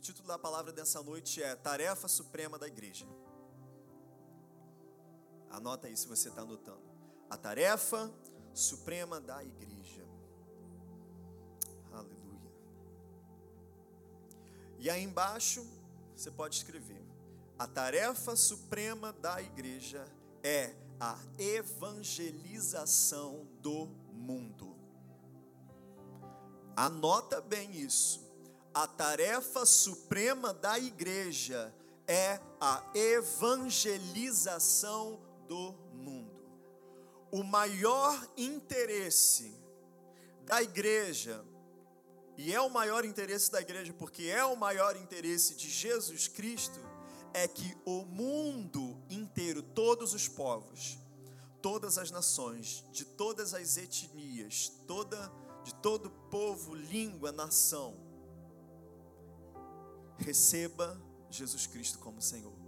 o título da palavra dessa noite é Tarefa Suprema da Igreja. Anota aí se você está anotando. A tarefa suprema da igreja. Aleluia. E aí embaixo você pode escrever: a tarefa suprema da igreja é a evangelização do mundo. Anota bem isso. A tarefa suprema da igreja é a evangelização do mundo. O maior interesse da igreja, e é o maior interesse da igreja porque é o maior interesse de Jesus Cristo, é que o mundo inteiro, todos os povos, todas as nações, de todas as etnias, toda de todo povo, língua, nação, receba Jesus Cristo como Senhor.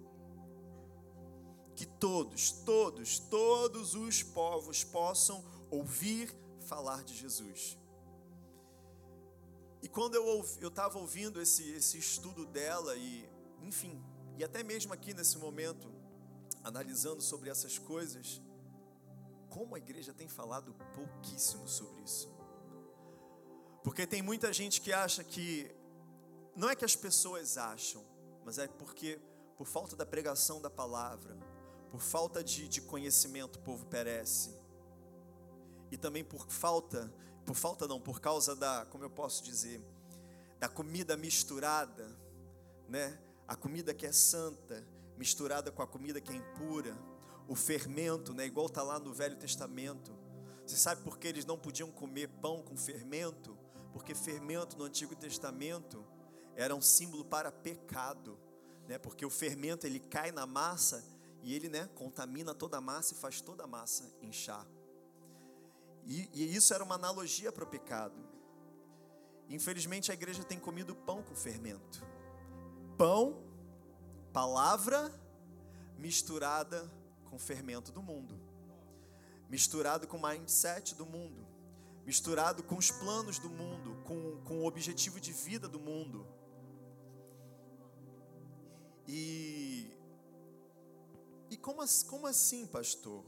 Que todos, todos, todos os povos possam ouvir falar de Jesus. E quando eu estava ouvindo esse, esse estudo dela, e enfim, e até mesmo aqui nesse momento, analisando sobre essas coisas, como a igreja tem falado pouquíssimo sobre isso. Porque tem muita gente que acha que, não é que as pessoas acham, mas é porque, por falta da pregação da palavra, por falta de, de conhecimento, o povo perece. E também por falta, por falta não, por causa da, como eu posso dizer, da comida misturada, né? A comida que é santa, misturada com a comida que é impura, o fermento, né? Igual está lá no Velho Testamento. Você sabe por que eles não podiam comer pão com fermento? Porque fermento no Antigo Testamento era um símbolo para pecado, né? Porque o fermento ele cai na massa e ele, né, contamina toda a massa e faz toda a massa inchar. E, e isso era uma analogia para o pecado. Infelizmente a igreja tem comido pão com fermento. Pão, palavra misturada com fermento do mundo. Misturado com o mindset do mundo. Misturado com os planos do mundo, com, com o objetivo de vida do mundo. E, e como, como assim, pastor?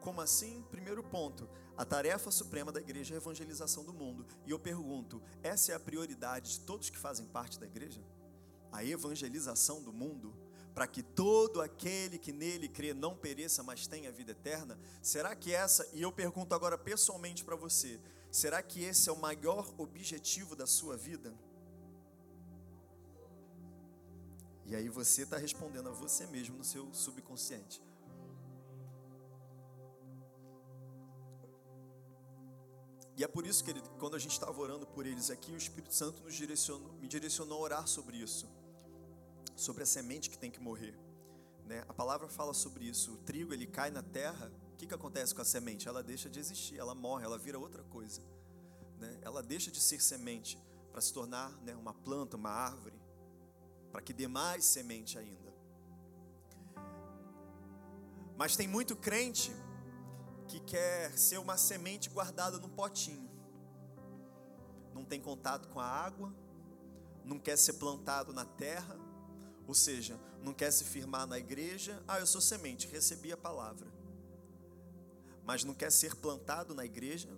Como assim? Primeiro ponto, a tarefa suprema da igreja é a evangelização do mundo. E eu pergunto, essa é a prioridade de todos que fazem parte da igreja? A evangelização do mundo? Para que todo aquele que nele crê não pereça, mas tenha vida eterna? Será que essa, e eu pergunto agora pessoalmente para você, será que esse é o maior objetivo da sua vida? E aí você está respondendo a você mesmo no seu subconsciente. E é por isso, que quando a gente estava orando por eles aqui, o Espírito Santo nos direcionou, me direcionou a orar sobre isso, sobre a semente que tem que morrer. Né? A palavra fala sobre isso. O trigo ele cai na terra. O que, que acontece com a semente? Ela deixa de existir, ela morre, ela vira outra coisa. Né? Ela deixa de ser semente para se tornar né, uma planta, uma árvore para que dê mais semente ainda. Mas tem muito crente que quer ser uma semente guardada num potinho. Não tem contato com a água, não quer ser plantado na terra, ou seja, não quer se firmar na igreja. Ah, eu sou semente, recebi a palavra. Mas não quer ser plantado na igreja,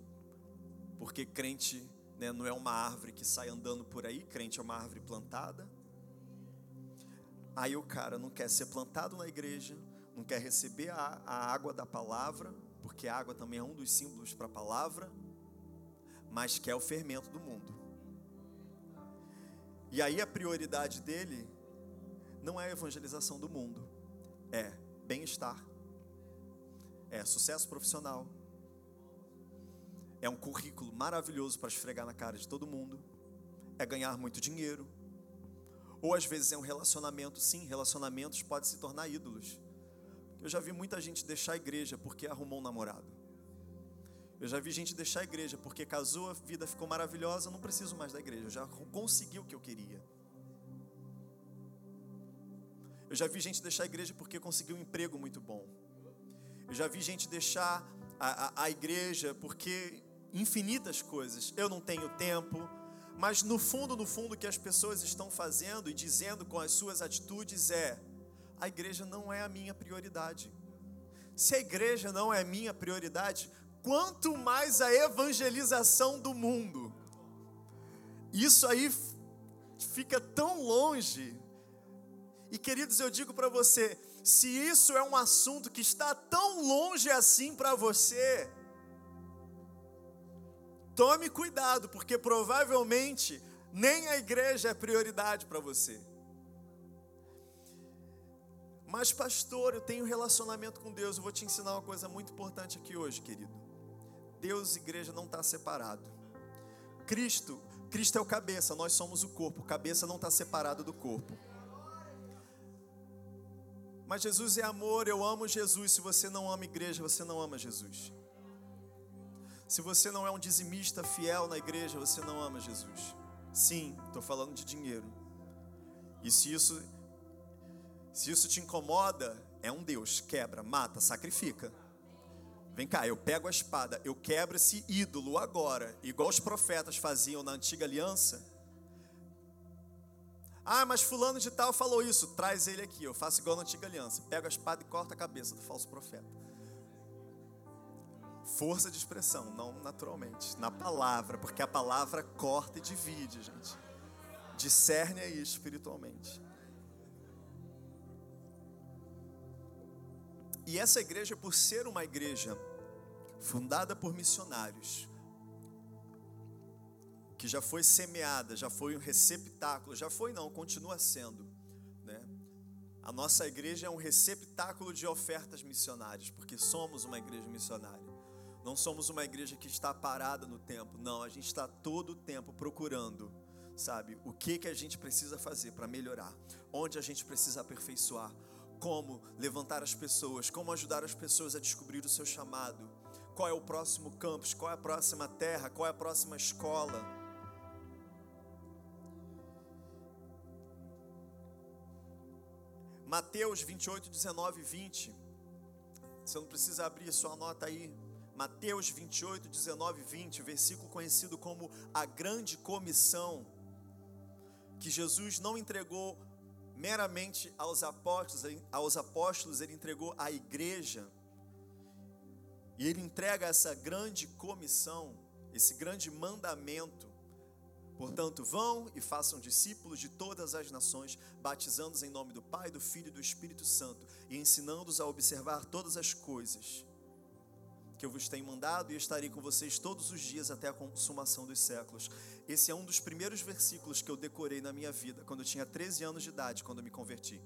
porque crente né, não é uma árvore que sai andando por aí, crente é uma árvore plantada. Aí o cara não quer ser plantado na igreja, não quer receber a, a água da palavra, porque a água também é um dos símbolos para a palavra, mas quer o fermento do mundo. E aí a prioridade dele não é a evangelização do mundo, é bem-estar, é sucesso profissional, é um currículo maravilhoso para esfregar na cara de todo mundo, é ganhar muito dinheiro, ou às vezes é um relacionamento, sim, relacionamentos podem se tornar ídolos. Eu já vi muita gente deixar a igreja porque arrumou um namorado. Eu já vi gente deixar a igreja porque casou, a vida ficou maravilhosa, não preciso mais da igreja, eu já consegui o que eu queria. Eu já vi gente deixar a igreja porque conseguiu um emprego muito bom. Eu já vi gente deixar a, a, a igreja porque infinitas coisas. Eu não tenho tempo, Mas no fundo, no fundo, o que as pessoas estão fazendo e dizendo com as suas atitudes é: a igreja não é a minha prioridade. Se a igreja não é a minha prioridade, quanto mais a evangelização do mundo. Isso aí fica tão longe. E queridos, eu digo para você, se isso é um assunto que está tão longe assim para você, Tome cuidado, porque provavelmente nem a igreja é prioridade para você. Mas, pastor, eu tenho relacionamento com Deus. Eu vou te ensinar uma coisa muito importante aqui hoje, querido. Deus e igreja não está separado. Cristo, Cristo é o cabeça, nós somos o corpo. Cabeça não está separado do corpo. Mas Jesus é amor, eu amo Jesus. Se você não ama igreja, você não ama Jesus. Se você não é um dizimista fiel na igreja, você não ama Jesus. Sim, estou falando de dinheiro. E se isso, se isso te incomoda, é um Deus, quebra, mata, sacrifica. Vem cá, eu pego a espada, eu quebro esse ídolo agora, igual os profetas faziam na antiga aliança. Ah, mas fulano de tal falou isso, traz ele aqui, eu faço igual na antiga aliança. Pego a espada e corto a cabeça do falso profeta força de expressão, não naturalmente, na palavra, porque a palavra corta e divide, gente. Discerne aí espiritualmente. E essa igreja, por ser uma igreja fundada por missionários, que já foi semeada, já foi um receptáculo, já foi não, continua sendo, né? A nossa igreja é um receptáculo de ofertas missionárias, porque somos uma igreja missionária. Não somos uma igreja que está parada no tempo. Não, a gente está todo o tempo procurando, sabe, o que que a gente precisa fazer para melhorar, onde a gente precisa aperfeiçoar, como levantar as pessoas, como ajudar as pessoas a descobrir o seu chamado, qual é o próximo campus, qual é a próxima terra, qual é a próxima escola. Mateus 28, 19 e 20. Você não precisa abrir, só anota aí. Mateus 28, 19 e 20, versículo conhecido como a grande comissão, que Jesus não entregou meramente aos apóstolos, aos apóstolos, ele entregou à igreja. E ele entrega essa grande comissão, esse grande mandamento. Portanto, vão e façam discípulos de todas as nações, batizando-os em nome do Pai, do Filho e do Espírito Santo, e ensinando-os a observar todas as coisas que eu vos tenho mandado e estarei com vocês todos os dias até a consumação dos séculos. Esse é um dos primeiros versículos que eu decorei na minha vida, quando eu tinha 13 anos de idade, quando eu me converti.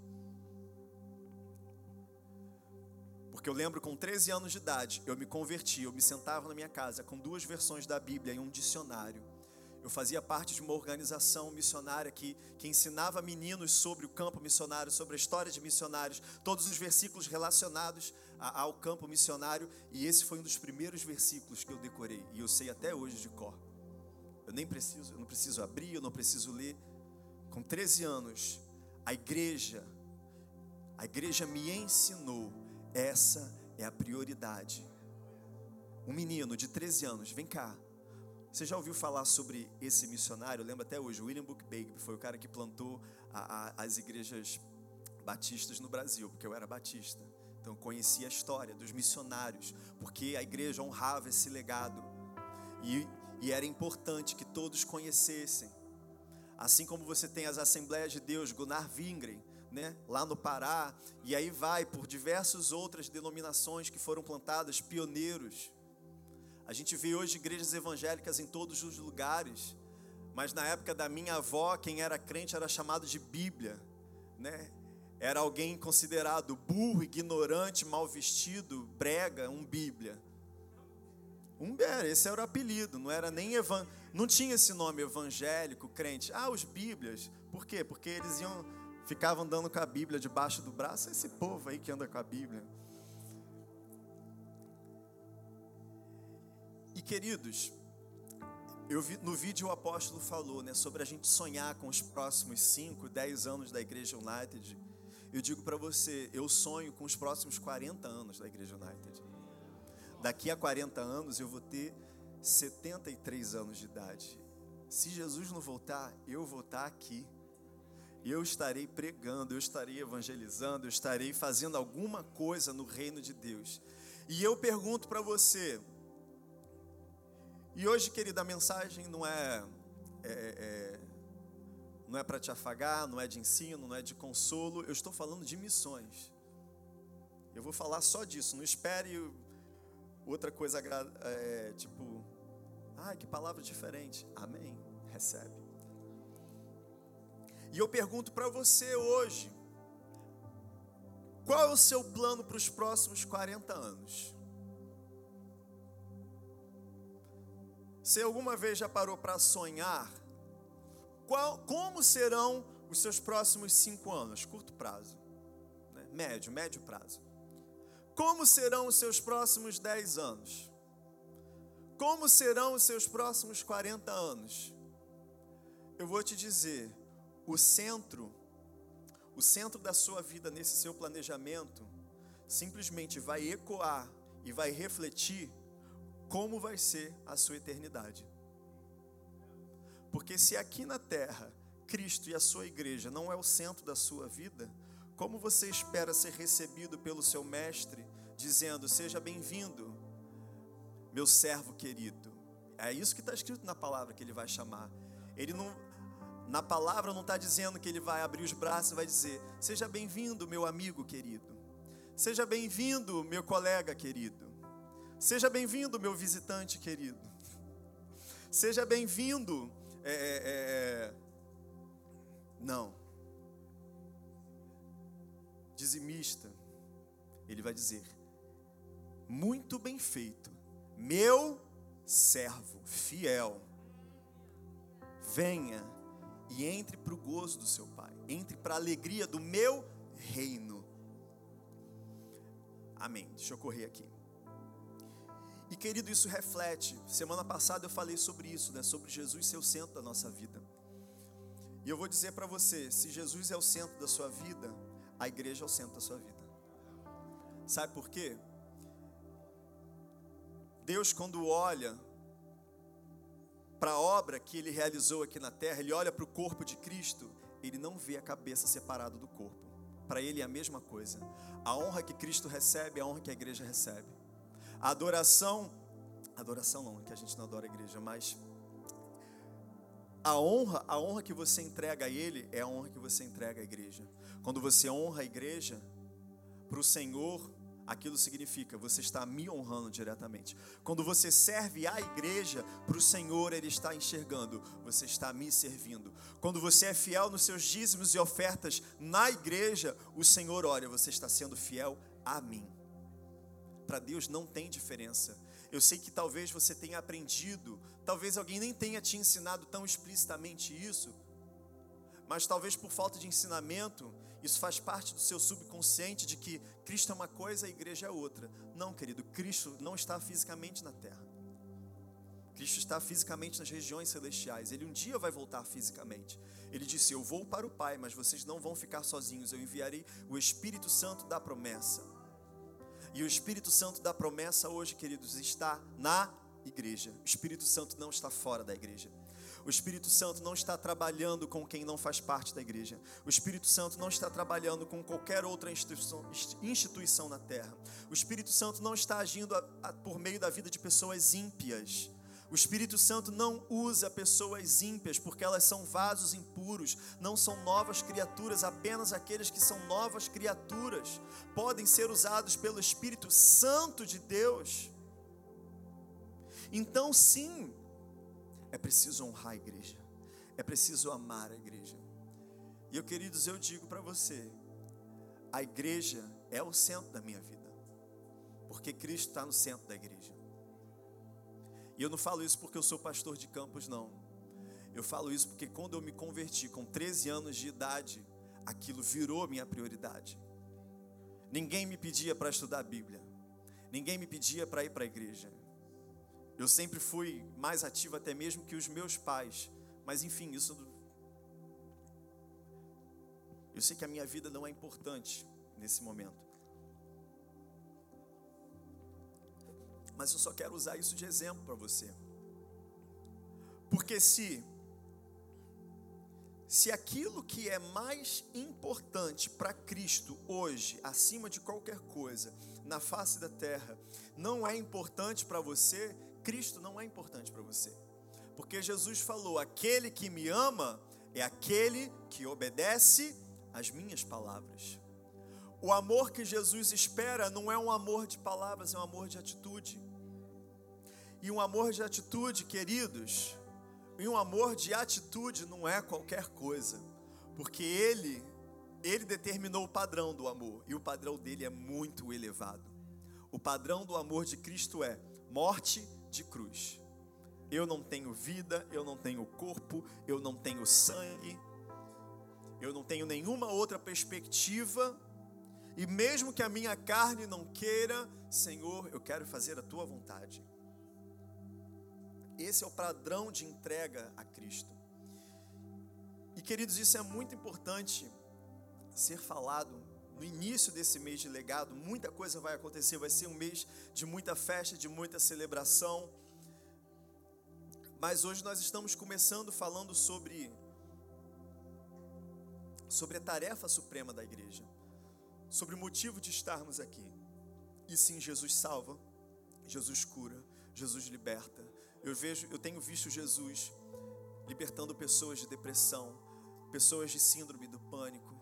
Porque eu lembro com 13 anos de idade, eu me converti, eu me sentava na minha casa com duas versões da Bíblia e um dicionário. Eu fazia parte de uma organização missionária que, que ensinava meninos sobre o campo missionário, sobre a história de missionários, todos os versículos relacionados ao campo missionário, e esse foi um dos primeiros versículos que eu decorei, e eu sei até hoje de cor. Eu nem preciso, eu não preciso abrir, eu não preciso ler. Com 13 anos, a igreja, a igreja me ensinou, essa é a prioridade. Um menino de 13 anos, vem cá. Você já ouviu falar sobre esse missionário? Eu lembro até hoje, William Bookbabe foi o cara que plantou a, a, as igrejas batistas no Brasil, porque eu era batista. Então conhecia a história dos missionários, porque a igreja honrava esse legado. E, e era importante que todos conhecessem. Assim como você tem as Assembleias de Deus, Gunnar Wingren, né, lá no Pará, e aí vai por diversas outras denominações que foram plantadas, pioneiros. A gente vê hoje igrejas evangélicas em todos os lugares, mas na época da minha avó, quem era crente era chamado de Bíblia, né? era alguém considerado burro, ignorante, mal vestido, brega, um Bíblia. Um esse era o apelido, não era nem evan... não tinha esse nome evangélico, crente. Ah, os Bíblias. Por quê? Porque eles iam ficavam andando com a Bíblia debaixo do braço, esse povo aí que anda com a Bíblia. E queridos, eu vi, no vídeo o apóstolo falou né, sobre a gente sonhar com os próximos 5, 10 anos da Igreja United. Eu digo para você, eu sonho com os próximos 40 anos da Igreja United. Daqui a 40 anos eu vou ter 73 anos de idade. se Jesus não voltar, eu vou estar aqui. Eu estarei pregando, eu estarei evangelizando, eu estarei fazendo alguma coisa no reino de Deus. E eu pergunto para você, e hoje, querida, a mensagem não é, é, é não é para te afagar, não é de ensino, não é de consolo, eu estou falando de missões. Eu vou falar só disso, não espere outra coisa, é, tipo, ah, que palavra diferente. Amém. Recebe. E eu pergunto para você hoje: qual é o seu plano para os próximos 40 anos? Você alguma vez já parou para sonhar? Qual, como serão os seus próximos cinco anos? Curto prazo, né? médio, médio prazo. Como serão os seus próximos dez anos? Como serão os seus próximos 40 anos? Eu vou te dizer, o centro, o centro da sua vida nesse seu planejamento, simplesmente vai ecoar e vai refletir como vai ser a sua eternidade. Porque se aqui na terra Cristo e a sua igreja não é o centro da sua vida, como você espera ser recebido pelo seu mestre, dizendo: Seja bem-vindo, meu servo querido? É isso que está escrito na palavra que ele vai chamar. Ele não, na palavra não está dizendo que ele vai abrir os braços e vai dizer: Seja bem-vindo, meu amigo querido. Seja bem-vindo, meu colega querido. Seja bem-vindo, meu visitante querido. Seja bem-vindo. É, é, é... Não. Dizimista. Ele vai dizer: Muito bem feito, meu servo fiel. Venha e entre para o gozo do seu Pai, entre para a alegria do meu reino. Amém. Deixa eu correr aqui. E querido, isso reflete. Semana passada eu falei sobre isso, né? Sobre Jesus ser o centro da nossa vida. E eu vou dizer para você: se Jesus é o centro da sua vida, a igreja é o centro da sua vida. Sabe por quê? Deus, quando olha para a obra que ele realizou aqui na terra, ele olha para o corpo de Cristo, ele não vê a cabeça separada do corpo. Para ele é a mesma coisa. A honra que Cristo recebe é a honra que a igreja recebe. A adoração, adoração não, que a gente não adora a igreja, mas a honra, a honra que você entrega a ele é a honra que você entrega à igreja. Quando você honra a igreja, para o Senhor, aquilo significa você está me honrando diretamente. Quando você serve a igreja, para o Senhor Ele está enxergando, você está me servindo. Quando você é fiel nos seus dízimos e ofertas na igreja, o Senhor olha, você está sendo fiel a mim. Para Deus não tem diferença. Eu sei que talvez você tenha aprendido, talvez alguém nem tenha te ensinado tão explicitamente isso, mas talvez por falta de ensinamento, isso faz parte do seu subconsciente de que Cristo é uma coisa, a igreja é outra. Não, querido, Cristo não está fisicamente na terra. Cristo está fisicamente nas regiões celestiais. Ele um dia vai voltar fisicamente. Ele disse: Eu vou para o Pai, mas vocês não vão ficar sozinhos. Eu enviarei o Espírito Santo da promessa. E o Espírito Santo da promessa hoje, queridos, está na igreja. O Espírito Santo não está fora da igreja. O Espírito Santo não está trabalhando com quem não faz parte da igreja. O Espírito Santo não está trabalhando com qualquer outra instituição, na terra. O Espírito Santo não está agindo por meio da vida de pessoas ímpias. O Espírito Santo não usa pessoas ímpias porque elas são vasos impuros, não são novas criaturas, apenas aqueles que são novas criaturas podem ser usados pelo Espírito Santo de Deus. Então, sim, é preciso honrar a igreja. É preciso amar a igreja. E eu, queridos, eu digo para você: a igreja é o centro da minha vida. Porque Cristo está no centro da igreja. E eu não falo isso porque eu sou pastor de campos, não. Eu falo isso porque quando eu me converti com 13 anos de idade, aquilo virou minha prioridade. Ninguém me pedia para estudar a Bíblia. Ninguém me pedia para ir para a igreja. Eu sempre fui mais ativo até mesmo que os meus pais. Mas enfim, isso. Eu sei que a minha vida não é importante nesse momento. Mas eu só quero usar isso de exemplo para você. Porque se se aquilo que é mais importante para Cristo hoje, acima de qualquer coisa, na face da terra, não é importante para você, Cristo não é importante para você. Porque Jesus falou: aquele que me ama é aquele que obedece às minhas palavras. O amor que Jesus espera não é um amor de palavras, é um amor de atitude. E um amor de atitude, queridos, e um amor de atitude não é qualquer coisa, porque ele ele determinou o padrão do amor e o padrão dele é muito elevado. O padrão do amor de Cristo é morte de cruz. Eu não tenho vida, eu não tenho corpo, eu não tenho sangue, eu não tenho nenhuma outra perspectiva, e mesmo que a minha carne não queira, Senhor, eu quero fazer a tua vontade. Esse é o padrão de entrega a Cristo. E queridos, isso é muito importante ser falado no início desse mês de legado. Muita coisa vai acontecer, vai ser um mês de muita festa, de muita celebração. Mas hoje nós estamos começando falando sobre sobre a tarefa suprema da igreja, sobre o motivo de estarmos aqui. E sim, Jesus salva, Jesus cura, Jesus liberta, eu vejo, eu tenho visto Jesus libertando pessoas de depressão, pessoas de síndrome do pânico.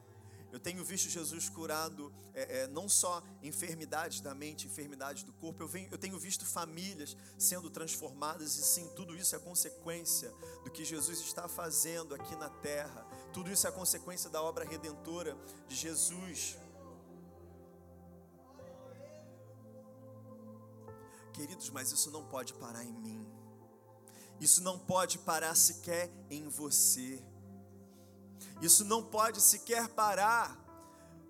Eu tenho visto Jesus curando é, é, não só enfermidades da mente, enfermidades do corpo. Eu, venho, eu tenho visto famílias sendo transformadas e sim, tudo isso é consequência do que Jesus está fazendo aqui na terra. Tudo isso é consequência da obra redentora de Jesus. Queridos, mas isso não pode parar em mim. Isso não pode parar sequer em você. Isso não pode sequer parar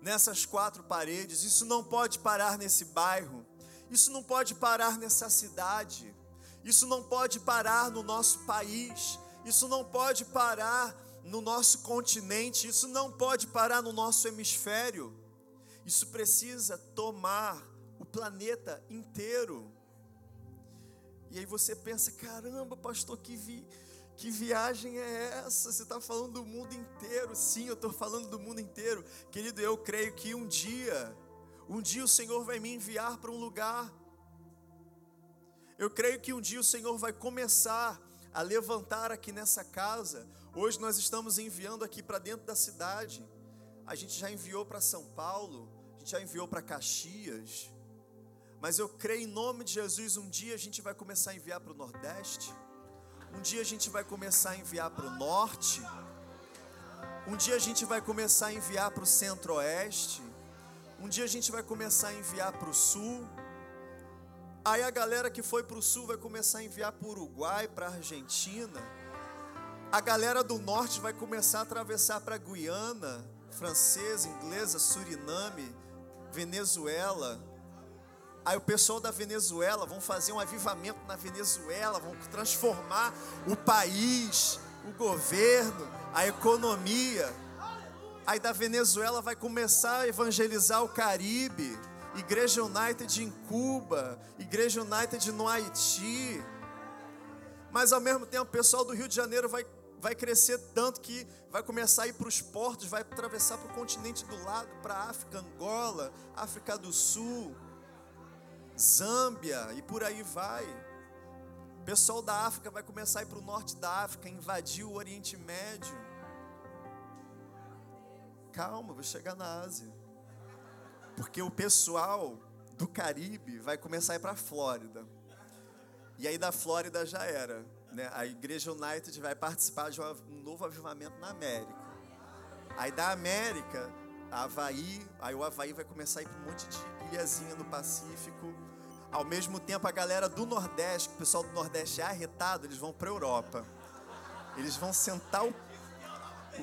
nessas quatro paredes. Isso não pode parar nesse bairro. Isso não pode parar nessa cidade. Isso não pode parar no nosso país. Isso não pode parar no nosso continente. Isso não pode parar no nosso hemisfério. Isso precisa tomar o planeta inteiro. E aí você pensa: caramba, pastor, que, vi, que viagem é essa? Você está falando do mundo inteiro. Sim, eu estou falando do mundo inteiro. Querido, eu creio que um dia, um dia o Senhor vai me enviar para um lugar. Eu creio que um dia o Senhor vai começar a levantar aqui nessa casa. Hoje nós estamos enviando aqui para dentro da cidade. A gente já enviou para São Paulo, a gente já enviou para Caxias. Mas eu creio em nome de Jesus, um dia a gente vai começar a enviar para o Nordeste, um dia a gente vai começar a enviar para o Norte, um dia a gente vai começar a enviar para o Centro-Oeste, um dia a gente vai começar a enviar para o Sul. Aí a galera que foi para o Sul vai começar a enviar para o Uruguai, para a Argentina. A galera do Norte vai começar a atravessar para a Guiana, francesa, inglesa, Suriname, Venezuela. Aí o pessoal da Venezuela vão fazer um avivamento na Venezuela, vão transformar o país, o governo, a economia. Aí da Venezuela vai começar a evangelizar o Caribe, Igreja United em Cuba, Igreja United no Haiti. Mas ao mesmo tempo o pessoal do Rio de Janeiro vai, vai crescer tanto que vai começar a ir para os portos, vai atravessar para o continente do lado, para a África, Angola, África do Sul. Zâmbia e por aí vai. O pessoal da África vai começar a ir para o norte da África, invadir o Oriente Médio. Calma, vou chegar na Ásia. Porque o pessoal do Caribe vai começar a ir para a Flórida. E aí da Flórida já era. Né? A Igreja United vai participar de um novo avivamento na América. Aí da América, Havaí, aí o Havaí vai começar a ir para um monte de ilhazinha no Pacífico. Ao mesmo tempo, a galera do Nordeste, o pessoal do Nordeste é arretado, eles vão para a Europa. Eles vão sentar o.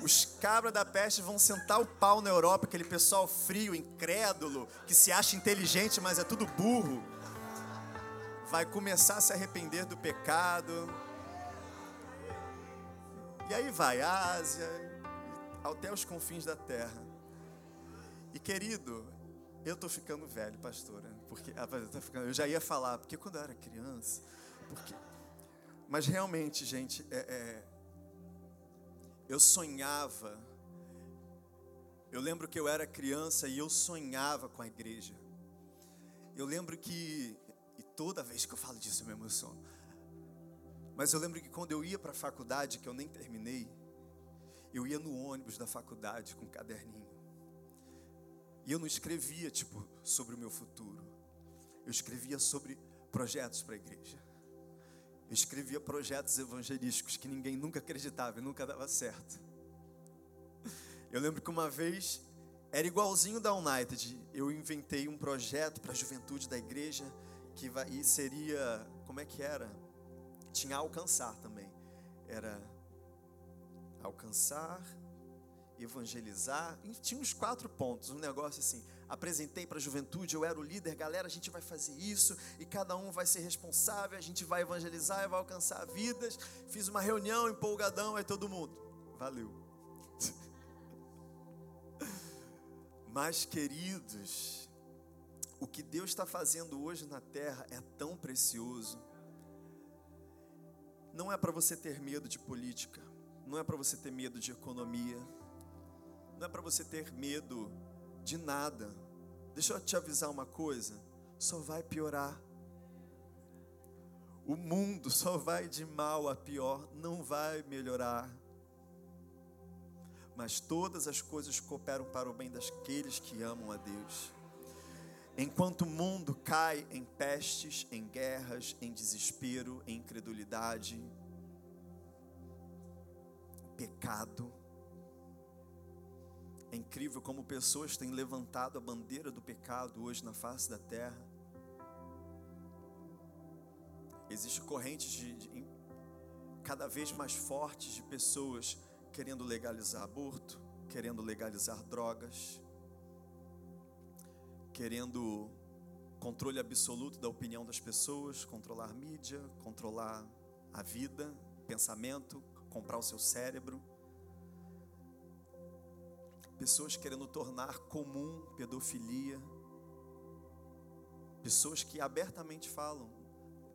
Os cabras da peste vão sentar o pau na Europa, aquele pessoal frio, incrédulo, que se acha inteligente, mas é tudo burro. Vai começar a se arrepender do pecado. E aí vai, Ásia, até os confins da terra. E querido, eu estou ficando velho, pastora. Porque, ah, eu já ia falar, porque quando eu era criança. Porque, mas realmente, gente, é, é, eu sonhava. Eu lembro que eu era criança e eu sonhava com a igreja. Eu lembro que, e toda vez que eu falo disso eu me emociono. Mas eu lembro que quando eu ia para a faculdade, que eu nem terminei, eu ia no ônibus da faculdade com um caderninho. E eu não escrevia, tipo, sobre o meu futuro. Eu escrevia sobre projetos para a igreja. Eu escrevia projetos evangelísticos que ninguém nunca acreditava e nunca dava certo. Eu lembro que uma vez era igualzinho da United. Eu inventei um projeto para a juventude da igreja que vai, e seria, como é que era? Tinha alcançar também. Era alcançar, evangelizar, tinha uns quatro pontos, um negócio assim. Apresentei para a juventude, eu era o líder, galera, a gente vai fazer isso e cada um vai ser responsável, a gente vai evangelizar e vai alcançar vidas. Fiz uma reunião empolgadão, aí todo mundo, valeu. Mas, queridos, o que Deus está fazendo hoje na terra é tão precioso. Não é para você ter medo de política, não é para você ter medo de economia, não é para você ter medo de nada. Deixa eu te avisar uma coisa: só vai piorar. O mundo só vai de mal a pior, não vai melhorar. Mas todas as coisas cooperam para o bem daqueles que amam a Deus. Enquanto o mundo cai em pestes, em guerras, em desespero, em incredulidade, pecado, é incrível como pessoas têm levantado a bandeira do pecado hoje na face da terra. Existem correntes de, de, cada vez mais fortes de pessoas querendo legalizar aborto, querendo legalizar drogas, querendo controle absoluto da opinião das pessoas, controlar mídia, controlar a vida, pensamento, comprar o seu cérebro pessoas querendo tornar comum pedofilia, pessoas que abertamente falam: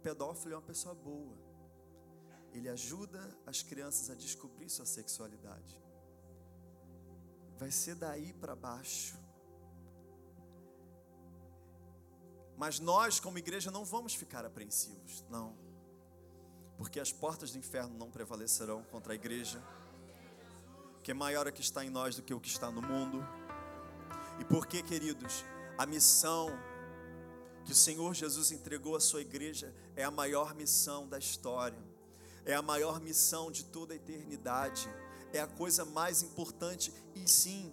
pedófilo é uma pessoa boa, ele ajuda as crianças a descobrir sua sexualidade. Vai ser daí para baixo. Mas nós, como igreja, não vamos ficar apreensivos, não, porque as portas do inferno não prevalecerão contra a igreja que é maior a que está em nós do que o que está no mundo. E porque, queridos, a missão que o Senhor Jesus entregou à sua igreja é a maior missão da história, é a maior missão de toda a eternidade, é a coisa mais importante, e sim,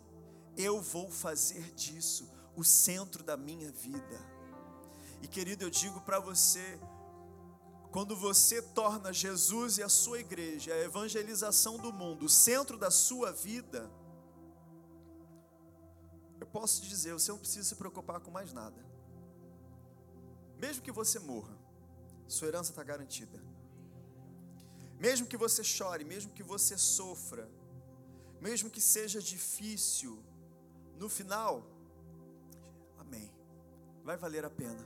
eu vou fazer disso o centro da minha vida. E querido, eu digo para você, quando você torna Jesus e a sua igreja, a evangelização do mundo, o centro da sua vida, eu posso te dizer, você não precisa se preocupar com mais nada. Mesmo que você morra, sua herança está garantida. Mesmo que você chore, mesmo que você sofra, mesmo que seja difícil, no final, amém, vai valer a pena.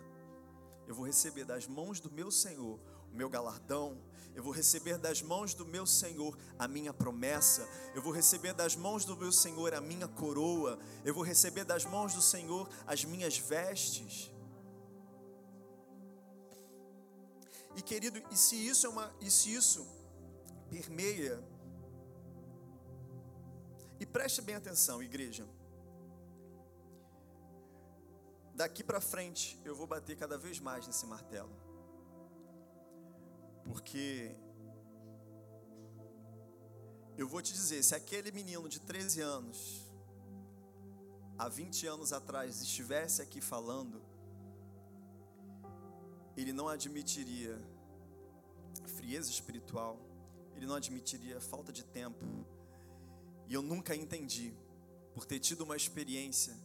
Eu vou receber das mãos do meu Senhor meu galardão, eu vou receber das mãos do meu Senhor a minha promessa, eu vou receber das mãos do meu Senhor a minha coroa, eu vou receber das mãos do Senhor as minhas vestes. E querido, e se isso é uma, e se isso permeia, e preste bem atenção, igreja. Daqui para frente eu vou bater cada vez mais nesse martelo. Porque eu vou te dizer, se aquele menino de 13 anos, há 20 anos atrás, estivesse aqui falando, ele não admitiria frieza espiritual, ele não admitiria falta de tempo. E eu nunca entendi, por ter tido uma experiência,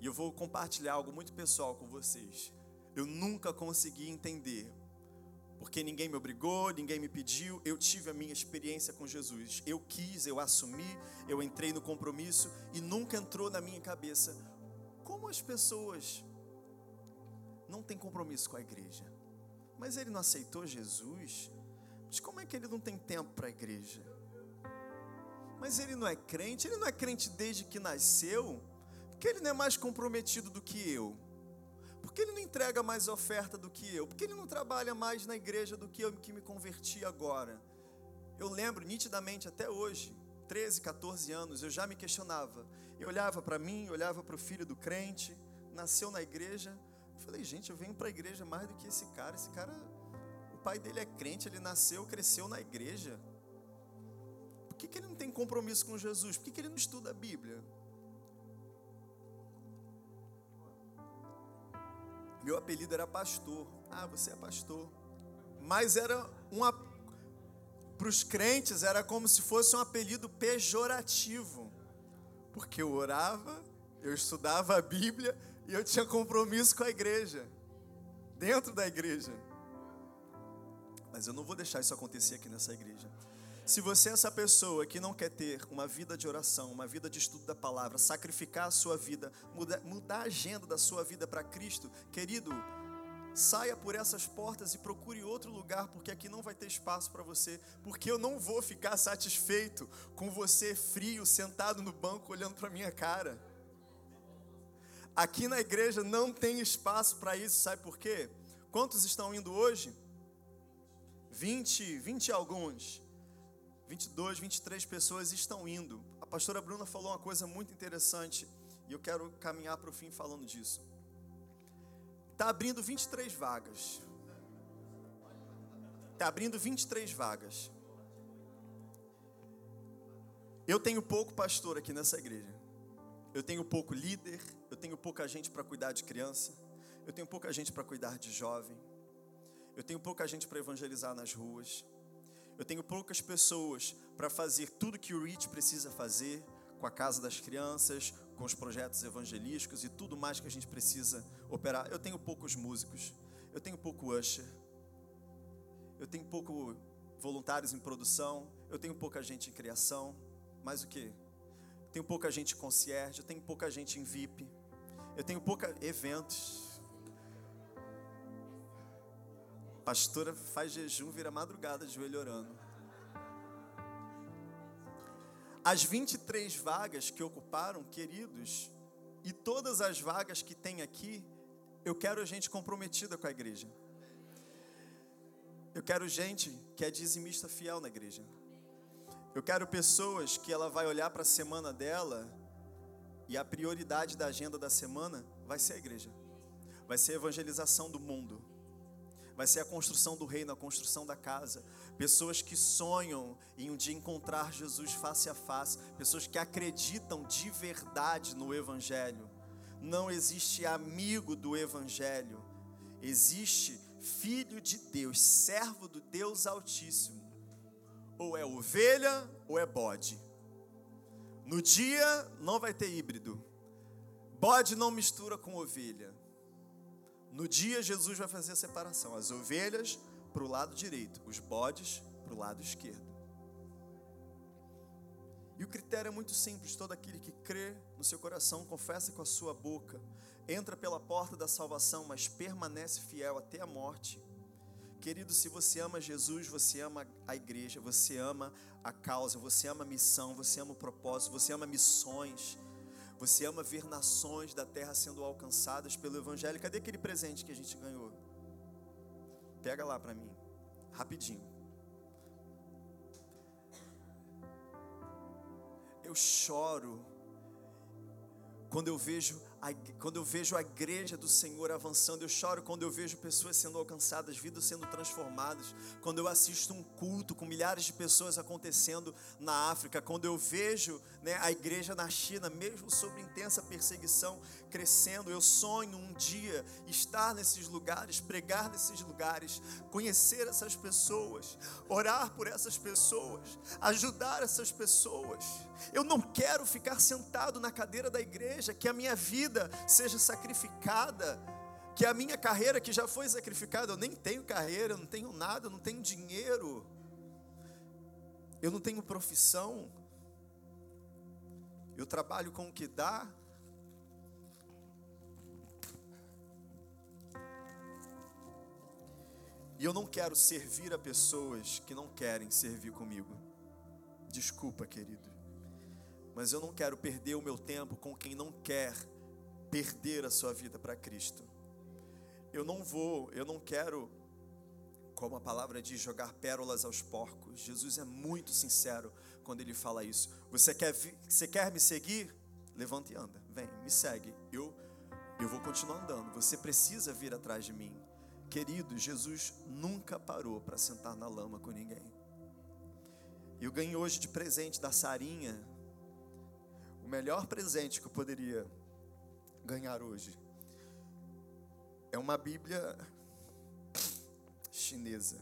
e eu vou compartilhar algo muito pessoal com vocês. Eu nunca consegui entender porque ninguém me obrigou, ninguém me pediu, eu tive a minha experiência com Jesus. Eu quis, eu assumi, eu entrei no compromisso e nunca entrou na minha cabeça como as pessoas não têm compromisso com a igreja. Mas ele não aceitou Jesus? Mas como é que ele não tem tempo para a igreja? Mas ele não é crente, ele não é crente desde que nasceu, porque ele não é mais comprometido do que eu. Porque ele não entrega mais oferta do que eu? Porque ele não trabalha mais na igreja do que eu que me converti agora? Eu lembro nitidamente até hoje, 13, 14 anos, eu já me questionava. Eu olhava para mim, olhava para o filho do crente, nasceu na igreja. Eu falei, gente, eu venho para a igreja mais do que esse cara. Esse cara, o pai dele é crente, ele nasceu, cresceu na igreja. Por que, que ele não tem compromisso com Jesus? Por que, que ele não estuda a Bíblia? Meu apelido era pastor. Ah, você é pastor. Mas era um para os crentes era como se fosse um apelido pejorativo. Porque eu orava, eu estudava a Bíblia e eu tinha compromisso com a igreja. Dentro da igreja. Mas eu não vou deixar isso acontecer aqui nessa igreja. Se você é essa pessoa que não quer ter uma vida de oração, uma vida de estudo da palavra, sacrificar a sua vida, mudar, mudar a agenda da sua vida para Cristo, querido, saia por essas portas e procure outro lugar, porque aqui não vai ter espaço para você, porque eu não vou ficar satisfeito com você frio, sentado no banco, olhando para minha cara. Aqui na igreja não tem espaço para isso, sabe por quê? Quantos estão indo hoje? 20, 20 e alguns. 22, 23 pessoas estão indo. A pastora Bruna falou uma coisa muito interessante e eu quero caminhar para o fim falando disso. Está abrindo 23 vagas. Está abrindo 23 vagas. Eu tenho pouco pastor aqui nessa igreja. Eu tenho pouco líder, eu tenho pouca gente para cuidar de criança, eu tenho pouca gente para cuidar de jovem, eu tenho pouca gente para evangelizar nas ruas. Eu tenho poucas pessoas para fazer tudo que o REACH precisa fazer com a casa das crianças, com os projetos evangelísticos e tudo mais que a gente precisa operar. Eu tenho poucos músicos, eu tenho pouco usher, eu tenho pouco voluntários em produção, eu tenho pouca gente em criação, mais o que? Tenho pouca gente concierge, eu tenho pouca gente em VIP, eu tenho pouca eventos. Pastora faz jejum, vira madrugada joelho orando. As 23 vagas que ocuparam, queridos, e todas as vagas que tem aqui, eu quero gente comprometida com a igreja. Eu quero gente que é dizimista fiel na igreja. Eu quero pessoas que ela vai olhar para a semana dela e a prioridade da agenda da semana vai ser a igreja. Vai ser a evangelização do mundo vai ser a construção do reino, a construção da casa. Pessoas que sonham em um dia encontrar Jesus face a face, pessoas que acreditam de verdade no Evangelho. Não existe amigo do Evangelho, existe filho de Deus, servo do Deus Altíssimo. Ou é ovelha ou é bode. No dia não vai ter híbrido. Bode não mistura com ovelha. No dia, Jesus vai fazer a separação: as ovelhas para o lado direito, os bodes para o lado esquerdo. E o critério é muito simples: todo aquele que crê no seu coração, confessa com a sua boca, entra pela porta da salvação, mas permanece fiel até a morte. Querido, se você ama Jesus, você ama a igreja, você ama a causa, você ama a missão, você ama o propósito, você ama missões. Você ama ver nações da terra sendo alcançadas pelo Evangelho. Cadê aquele presente que a gente ganhou? Pega lá para mim, rapidinho. Eu choro quando eu vejo quando eu vejo a igreja do Senhor avançando, eu choro. Quando eu vejo pessoas sendo alcançadas, vidas sendo transformadas, quando eu assisto um culto com milhares de pessoas acontecendo na África, quando eu vejo né, a igreja na China, mesmo sob intensa perseguição, crescendo. Eu sonho um dia estar nesses lugares, pregar nesses lugares, conhecer essas pessoas, orar por essas pessoas, ajudar essas pessoas. Eu não quero ficar sentado na cadeira da igreja, que a minha vida seja sacrificada que a minha carreira que já foi sacrificada, eu nem tenho carreira, eu não tenho nada, eu não tenho dinheiro, eu não tenho profissão, eu trabalho com o que dá. E eu não quero servir a pessoas que não querem servir comigo. Desculpa, querido. mas eu não quero perder o meu tempo com quem não quer perder a sua vida para Cristo. Eu não vou, eu não quero, como a palavra diz, jogar pérolas aos porcos. Jesus é muito sincero quando ele fala isso. Você quer, você quer me seguir? Levanta e anda. Vem, me segue. Eu, eu vou continuar andando. Você precisa vir atrás de mim. Querido, Jesus nunca parou para sentar na lama com ninguém. Eu ganhei hoje de presente da Sarinha o melhor presente que eu poderia ganhar hoje é uma Bíblia chinesa.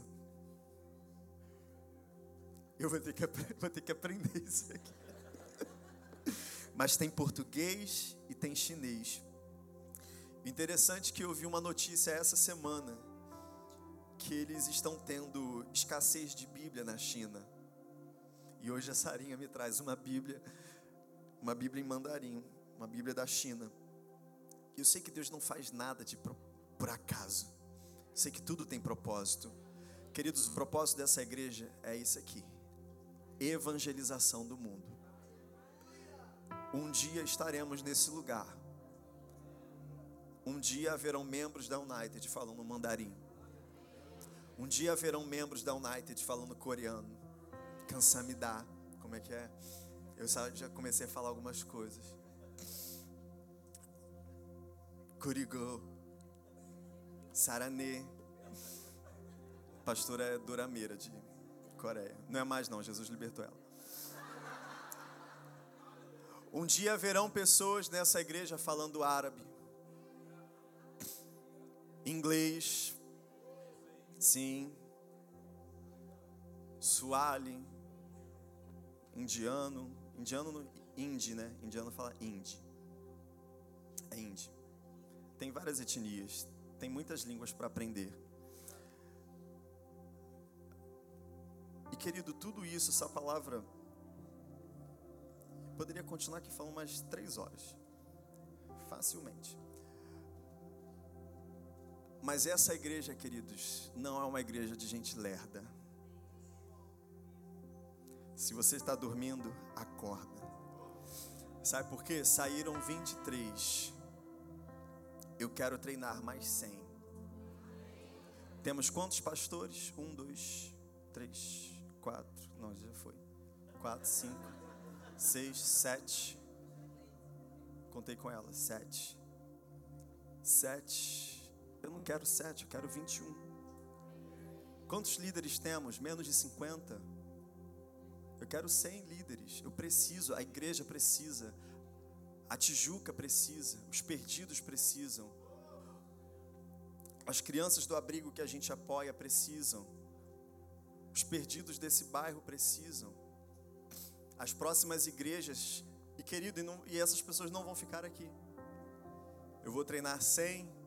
Eu vou ter que, vou ter que aprender isso aqui. Mas tem português e tem chinês. Interessante que eu vi uma notícia essa semana que eles estão tendo escassez de Bíblia na China. E hoje a Sarinha me traz uma Bíblia, uma Bíblia em mandarim, uma Bíblia da China. E eu sei que Deus não faz nada de por acaso. Sei que tudo tem propósito. Queridos, o propósito dessa igreja é isso aqui: evangelização do mundo. Um dia estaremos nesse lugar. Um dia haverão membros da United falando mandarim. Um dia haverão membros da United falando coreano. Kansamida, como é que é? Eu já comecei a falar algumas coisas. Kurigo, Saranê. Pastora é Dorameira de Coreia. Não é mais não, Jesus libertou ela. Um dia haverão pessoas nessa igreja falando árabe, inglês, sim, suali, indiano, indiano, hindi, né? Indiano fala hindi. É tem várias etnias, tem muitas línguas para aprender. E querido, tudo isso, essa palavra, poderia continuar aqui falando mais três horas, facilmente. Mas essa igreja, queridos, não é uma igreja de gente lerda. Se você está dormindo, acorda. Sabe por quê? Saíram 23 eu quero treinar mais 100. Temos quantos pastores? Um, dois, três, quatro. Não, já foi. Quatro, cinco, seis, sete. Contei com ela. Sete. Sete. Eu não quero sete, eu quero 21. Quantos líderes temos? Menos de 50? Eu quero 100 líderes. Eu preciso, a igreja precisa. A Tijuca precisa, os perdidos precisam. As crianças do abrigo que a gente apoia precisam. Os perdidos desse bairro precisam. As próximas igrejas, e querido, e, não, e essas pessoas não vão ficar aqui. Eu vou treinar 100.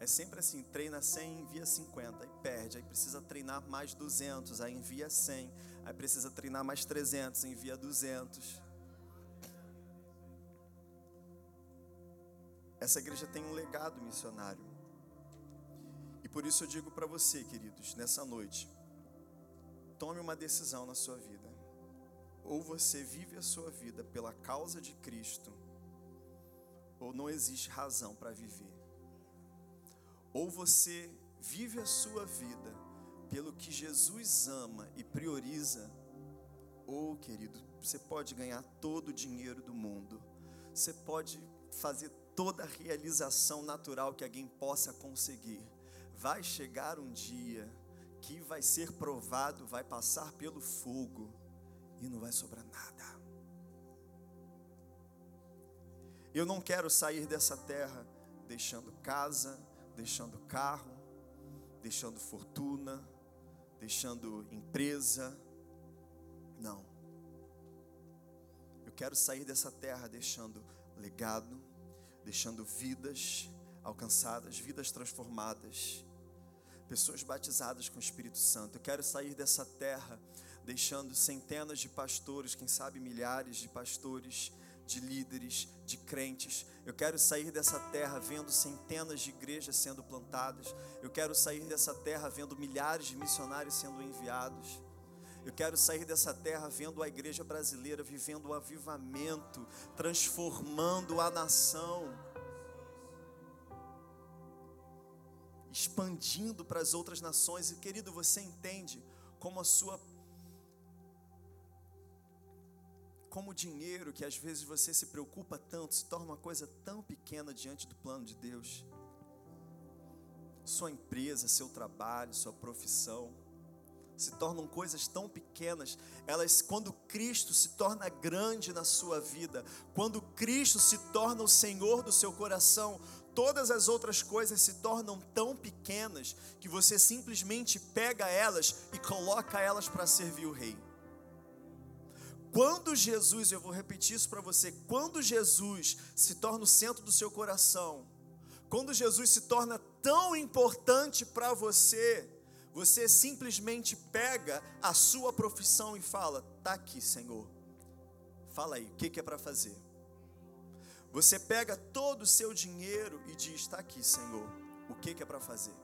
É sempre assim, treina 100, envia 50, aí perde, aí precisa treinar mais 200, aí envia 100, aí precisa treinar mais 300, envia 200. Essa igreja tem um legado missionário. E por isso eu digo para você, queridos, nessa noite, tome uma decisão na sua vida. Ou você vive a sua vida pela causa de Cristo, ou não existe razão para viver. Ou você vive a sua vida pelo que Jesus ama e prioriza, ou, querido, você pode ganhar todo o dinheiro do mundo, você pode fazer toda realização natural que alguém possa conseguir. Vai chegar um dia que vai ser provado, vai passar pelo fogo e não vai sobrar nada. Eu não quero sair dessa terra deixando casa, deixando carro, deixando fortuna, deixando empresa. Não. Eu quero sair dessa terra deixando legado, deixando vidas alcançadas, vidas transformadas, pessoas batizadas com o Espírito Santo. Eu quero sair dessa terra deixando centenas de pastores, quem sabe milhares de pastores, de líderes, de crentes. Eu quero sair dessa terra vendo centenas de igrejas sendo plantadas. Eu quero sair dessa terra vendo milhares de missionários sendo enviados. Eu quero sair dessa terra vendo a igreja brasileira vivendo o avivamento, transformando a nação, expandindo para as outras nações. E querido, você entende como a sua como o dinheiro, que às vezes você se preocupa tanto, se torna uma coisa tão pequena diante do plano de Deus. Sua empresa, seu trabalho, sua profissão, se tornam coisas tão pequenas, elas quando Cristo se torna grande na sua vida, quando Cristo se torna o Senhor do seu coração, todas as outras coisas se tornam tão pequenas que você simplesmente pega elas e coloca elas para servir o rei. Quando Jesus, eu vou repetir isso para você, quando Jesus se torna o centro do seu coração, quando Jesus se torna tão importante para você, você simplesmente pega a sua profissão e fala: "Tá aqui, Senhor. Fala aí, o que, é para fazer?" Você pega todo o seu dinheiro e diz: "Está aqui, Senhor. O que, que é para fazer?"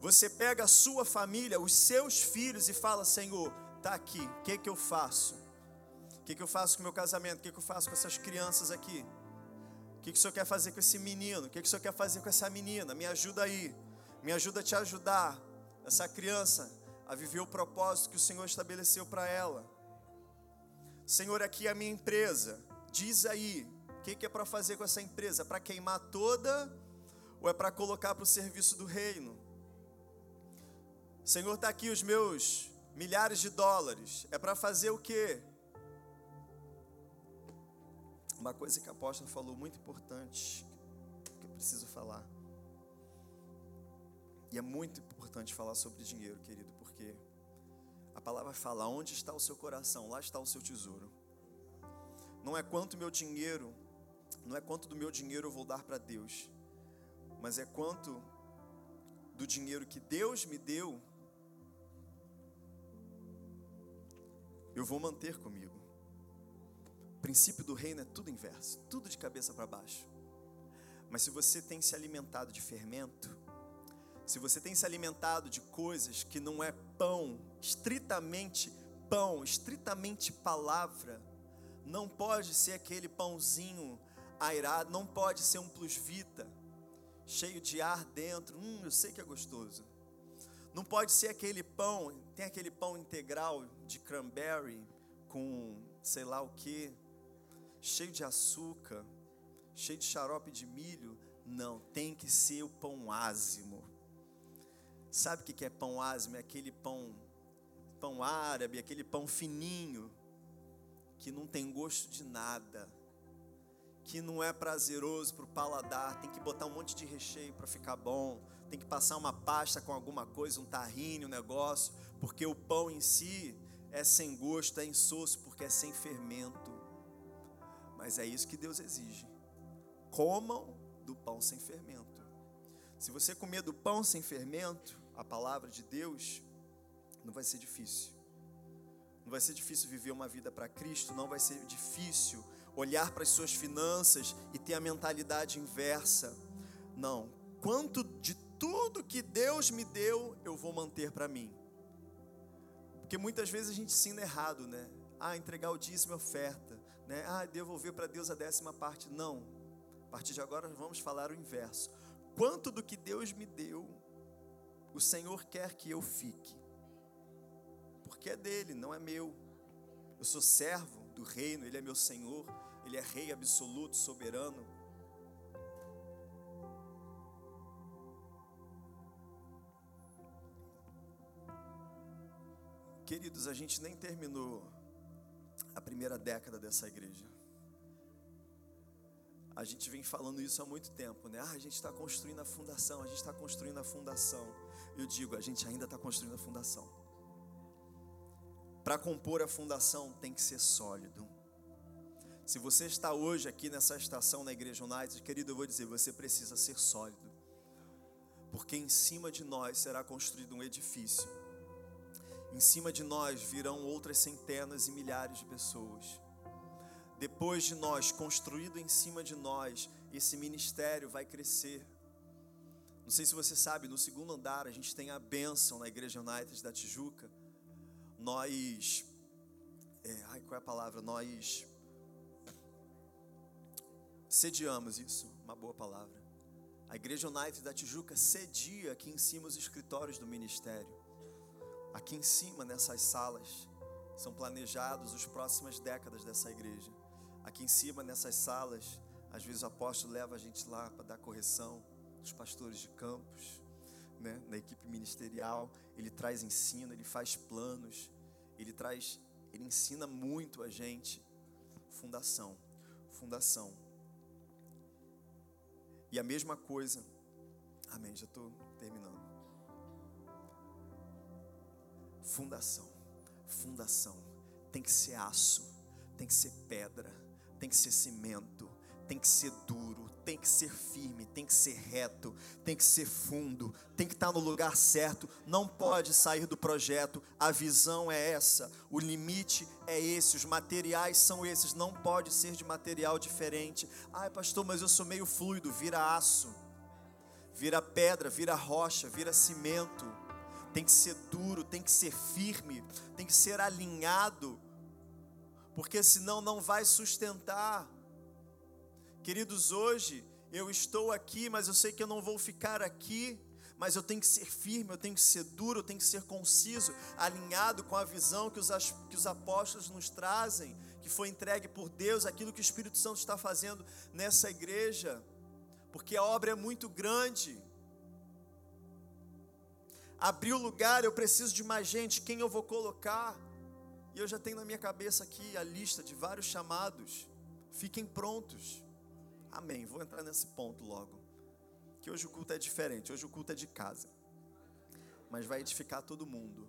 Você pega a sua família, os seus filhos e fala: "Senhor, tá aqui. O que que eu faço?" Que, que eu faço com o meu casamento? O que, que eu faço com essas crianças aqui? O que, que o Senhor quer fazer com esse menino? O que, que o Senhor quer fazer com essa menina? Me ajuda aí. Me ajuda a te ajudar. Essa criança a viver o propósito que o Senhor estabeleceu para ela. Senhor, aqui é a minha empresa. Diz aí, o que, que é para fazer com essa empresa? Para queimar toda ou é para colocar para o serviço do reino? Senhor, está aqui os meus milhares de dólares. É para fazer o quê? Uma coisa que a apóstola falou muito importante, que eu preciso falar. E é muito importante falar sobre dinheiro, querido, porque a palavra fala: onde está o seu coração, lá está o seu tesouro. Não é quanto meu dinheiro, não é quanto do meu dinheiro eu vou dar para Deus, mas é quanto do dinheiro que Deus me deu, eu vou manter comigo. O princípio do reino é tudo inverso, tudo de cabeça para baixo. Mas se você tem se alimentado de fermento, se você tem se alimentado de coisas que não é pão, estritamente pão, estritamente palavra, não pode ser aquele pãozinho airado, não pode ser um plus vita, cheio de ar dentro, hum, eu sei que é gostoso. Não pode ser aquele pão, tem aquele pão integral de cranberry com sei lá o que, cheio de açúcar, cheio de xarope de milho. Não, tem que ser o pão ázimo. Sabe o que é pão ázimo? É aquele pão, pão árabe, aquele pão fininho, que não tem gosto de nada, que não é prazeroso para o paladar, tem que botar um monte de recheio para ficar bom, tem que passar uma pasta com alguma coisa, um tahine, um negócio, porque o pão em si é sem gosto, é insosso, porque é sem fermento. Mas é isso que Deus exige. Comam do pão sem fermento. Se você comer do pão sem fermento, a palavra de Deus, não vai ser difícil. Não vai ser difícil viver uma vida para Cristo, não vai ser difícil olhar para as suas finanças e ter a mentalidade inversa. Não. Quanto de tudo que Deus me deu, eu vou manter para mim. Porque muitas vezes a gente ensina errado, né? Ah, entregar o dízimo e oferta né? Ah, devolver para Deus a décima parte. Não. A partir de agora vamos falar o inverso. Quanto do que Deus me deu, o Senhor quer que eu fique? Porque é dele, não é meu. Eu sou servo do reino, ele é meu Senhor, ele é rei absoluto, soberano. Queridos, a gente nem terminou a primeira década dessa igreja. A gente vem falando isso há muito tempo, né? Ah, a gente está construindo a fundação, a gente está construindo a fundação. Eu digo, a gente ainda está construindo a fundação. Para compor a fundação tem que ser sólido. Se você está hoje aqui nessa estação na Igreja United, querido, eu vou dizer, você precisa ser sólido. Porque em cima de nós será construído um edifício em cima de nós virão outras centenas e milhares de pessoas. Depois de nós, construído em cima de nós, esse ministério vai crescer. Não sei se você sabe, no segundo andar a gente tem a bênção na Igreja United da Tijuca, nós. É, ai, qual é a palavra? Nós. Sediamos isso, uma boa palavra. A Igreja United da Tijuca cedia aqui em cima os escritórios do ministério. Aqui em cima, nessas salas, são planejados os próximas décadas dessa igreja. Aqui em cima, nessas salas, às vezes o apóstolo leva a gente lá para dar correção, os pastores de campos, né, na equipe ministerial, ele traz ensino, ele faz planos, ele traz, ele ensina muito a gente. Fundação, fundação. E a mesma coisa, amém, já estou terminando. Fundação, fundação, tem que ser aço, tem que ser pedra, tem que ser cimento, tem que ser duro, tem que ser firme, tem que ser reto, tem que ser fundo, tem que estar no lugar certo, não pode sair do projeto. A visão é essa, o limite é esse, os materiais são esses, não pode ser de material diferente. Ai, pastor, mas eu sou meio fluido, vira aço, vira pedra, vira rocha, vira cimento. Tem que ser duro, tem que ser firme, tem que ser alinhado, porque senão não vai sustentar. Queridos, hoje eu estou aqui, mas eu sei que eu não vou ficar aqui. Mas eu tenho que ser firme, eu tenho que ser duro, eu tenho que ser conciso, alinhado com a visão que os, que os apóstolos nos trazem, que foi entregue por Deus, aquilo que o Espírito Santo está fazendo nessa igreja, porque a obra é muito grande. Abrir o lugar, eu preciso de mais gente, quem eu vou colocar? E eu já tenho na minha cabeça aqui a lista de vários chamados. Fiquem prontos. Amém. Vou entrar nesse ponto logo. Que hoje o culto é diferente. Hoje o culto é de casa. Mas vai edificar todo mundo.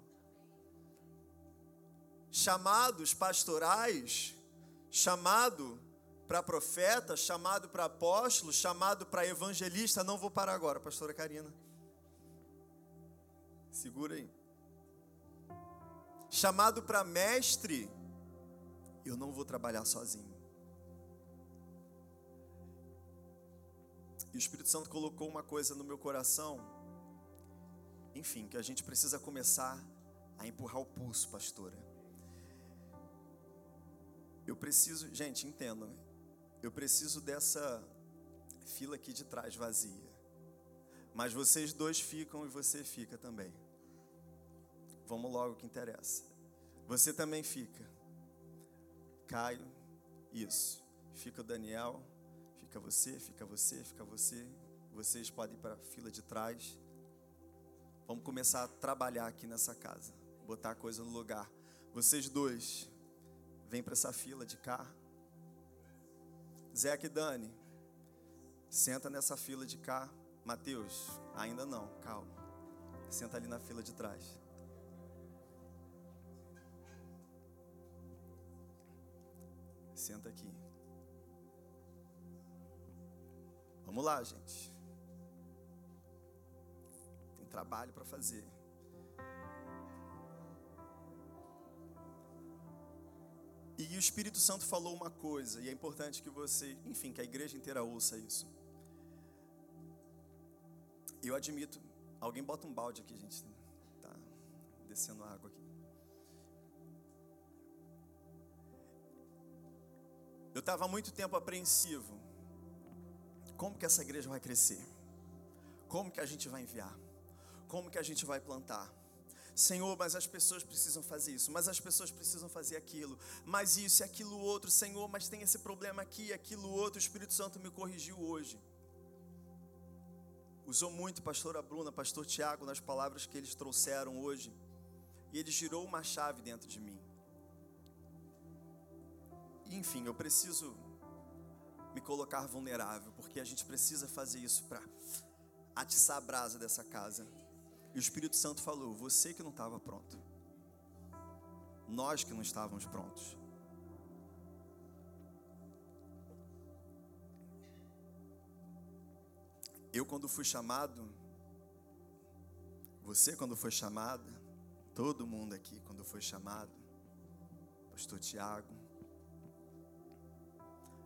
Chamados pastorais, chamado para profeta, chamado para apóstolo, chamado para evangelista. Não vou parar agora, pastora Karina. Segura aí. Chamado para mestre, eu não vou trabalhar sozinho. E o Espírito Santo colocou uma coisa no meu coração, enfim, que a gente precisa começar a empurrar o pulso, pastora. Eu preciso, gente, entendam, eu preciso dessa fila aqui de trás vazia. Mas vocês dois ficam e você fica também. Vamos logo que interessa. Você também fica. Caio, isso. Fica o Daniel, Fica você, fica você, fica você. Vocês podem ir para a fila de trás. Vamos começar a trabalhar aqui nessa casa. Botar a coisa no lugar. Vocês dois, vem para essa fila de cá. Zeca e Dani, senta nessa fila de cá. Mateus, ainda não, calma. Senta ali na fila de trás. Senta aqui. Vamos lá, gente. Tem trabalho para fazer. E o Espírito Santo falou uma coisa, e é importante que você, enfim, que a igreja inteira ouça isso. Eu admito, alguém bota um balde aqui, gente. Tá descendo água aqui. Eu estava muito tempo apreensivo como que essa igreja vai crescer? Como que a gente vai enviar? Como que a gente vai plantar? Senhor, mas as pessoas precisam fazer isso, mas as pessoas precisam fazer aquilo, mas isso e aquilo outro, Senhor, mas tem esse problema aqui, aquilo outro. O Espírito Santo me corrigiu hoje. Usou muito pastora Bruna, pastor Tiago nas palavras que eles trouxeram hoje. E ele girou uma chave dentro de mim. enfim, eu preciso me colocar vulnerável, porque a gente precisa fazer isso para atiçar a brasa dessa casa. E o Espírito Santo falou: você que não estava pronto, nós que não estávamos prontos. Eu, quando fui chamado, você, quando foi chamada, todo mundo aqui, quando foi chamado, Pastor Tiago,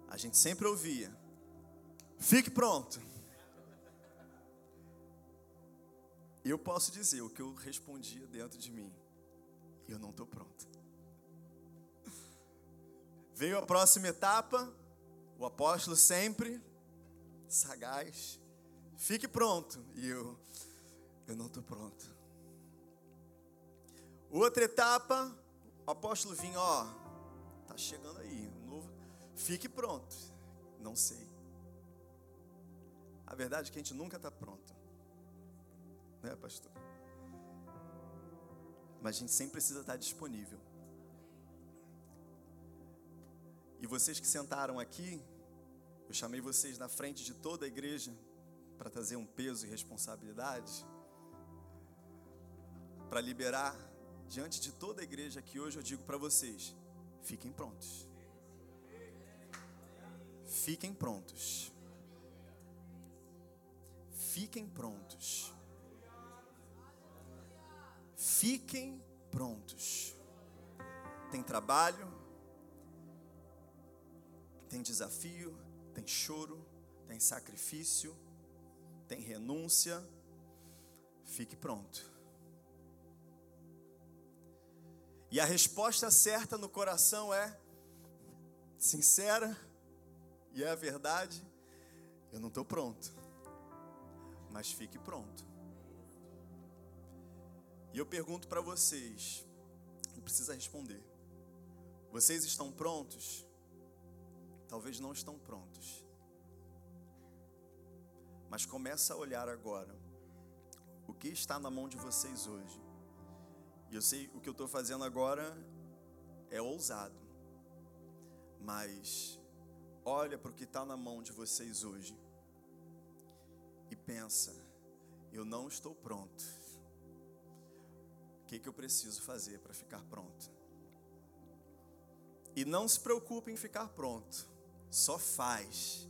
a gente sempre ouvia: fique pronto. Eu posso dizer o que eu respondia dentro de mim. eu não estou pronto. Veio a próxima etapa, o apóstolo sempre sagaz, fique pronto, e eu, eu não estou pronto. Outra etapa, o apóstolo vinha, ó, tá chegando aí, novo, fique pronto, não sei. A verdade é que a gente nunca está pronto, né, pastor? Mas a gente sempre precisa estar disponível. E vocês que sentaram aqui, eu chamei vocês na frente de toda a igreja para trazer um peso e responsabilidade, para liberar diante de toda a igreja aqui hoje, eu digo para vocês: fiquem prontos. Fiquem prontos. Fiquem prontos. Fiquem prontos. Tem trabalho, tem desafio, tem choro, tem sacrifício, tem renúncia. Fique pronto. E a resposta certa no coração é sincera e é a verdade. Eu não estou pronto, mas fique pronto. E eu pergunto para vocês, não precisa responder. Vocês estão prontos? talvez não estão prontos. Mas começa a olhar agora o que está na mão de vocês hoje. E eu sei o que eu estou fazendo agora é ousado, mas olha para o que está na mão de vocês hoje e pensa: eu não estou pronto. O que, que eu preciso fazer para ficar pronto? E não se preocupe em ficar pronto só faz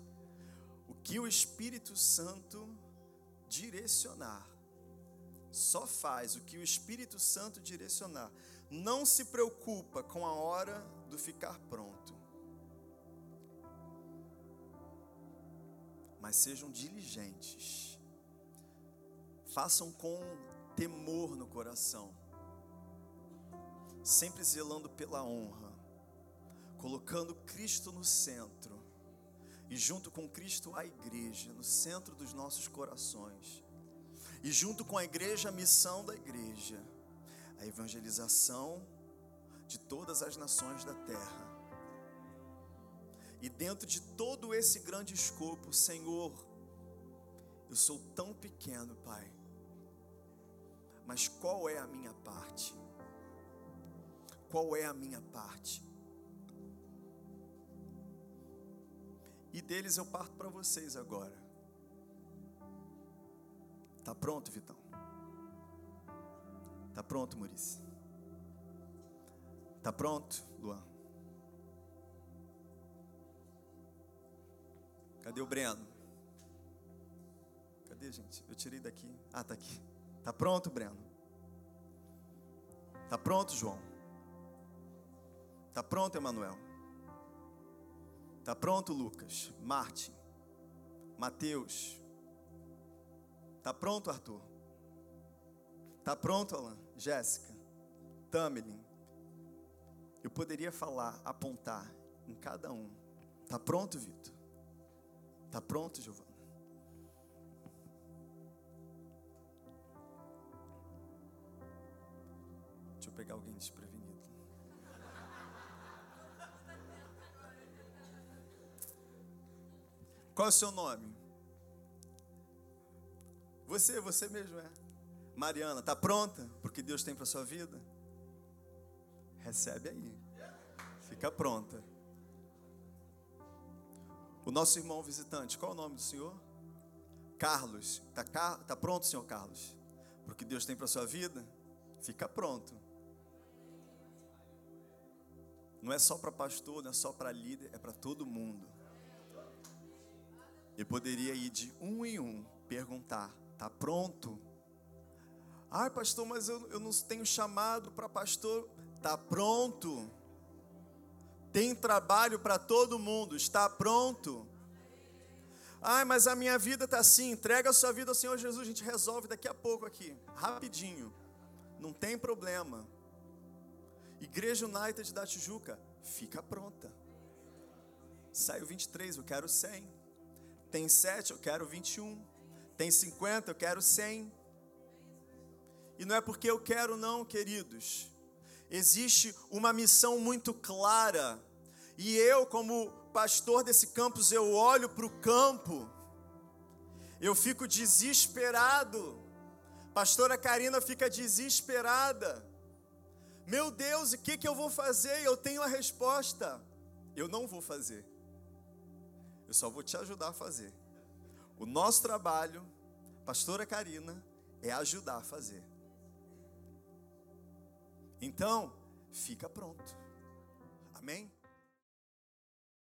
o que o Espírito Santo direcionar. Só faz o que o Espírito Santo direcionar. Não se preocupa com a hora do ficar pronto. Mas sejam diligentes. Façam com temor no coração. Sempre zelando pela honra colocando Cristo no centro e junto com Cristo a igreja no centro dos nossos corações. E junto com a igreja a missão da igreja, a evangelização de todas as nações da terra. E dentro de todo esse grande escopo, Senhor, eu sou tão pequeno, Pai. Mas qual é a minha parte? Qual é a minha parte? E deles eu parto para vocês agora. Tá pronto, Vitão? Tá pronto, Murici? Tá pronto, Luan? Cadê o Breno? Cadê, gente? Eu tirei daqui. Ah, tá aqui. Tá pronto, Breno? Tá pronto, João? Tá pronto, Emanuel? Tá pronto, Lucas? Martin. Mateus. Tá pronto, Arthur? Tá pronto, Alan? Jéssica. Tamelin. Eu poderia falar, apontar em cada um. Tá pronto, Vitor? Tá pronto, Giovana? Deixa eu pegar alguém desprevenido. Qual é o seu nome? Você, você mesmo é. Mariana, está pronta porque Deus tem para sua vida? Recebe aí. Fica pronta. O nosso irmão visitante, qual é o nome do senhor? Carlos. Está tá pronto, senhor Carlos? Porque Deus tem para sua vida? Fica pronto. Não é só para pastor, não é só para líder, é para todo mundo. Eu poderia ir de um em um perguntar: está pronto? Ai, pastor, mas eu, eu não tenho chamado para pastor. Está pronto? Tem trabalho para todo mundo. Está pronto? Ai, mas a minha vida está assim. Entrega a sua vida ao Senhor Jesus. A gente resolve daqui a pouco aqui, rapidinho. Não tem problema. Igreja United da Tijuca, fica pronta. Saiu 23, eu quero 100. Tem 7, eu quero 21. Tem 50, eu quero 100. E não é porque eu quero, não, queridos. Existe uma missão muito clara. E eu, como pastor desse campus, eu olho para o campo, eu fico desesperado. Pastora Karina fica desesperada. Meu Deus, o que, que eu vou fazer? Eu tenho a resposta. Eu não vou fazer. Eu só vou te ajudar a fazer. O nosso trabalho, Pastora Karina, é ajudar a fazer. Então, fica pronto. Amém?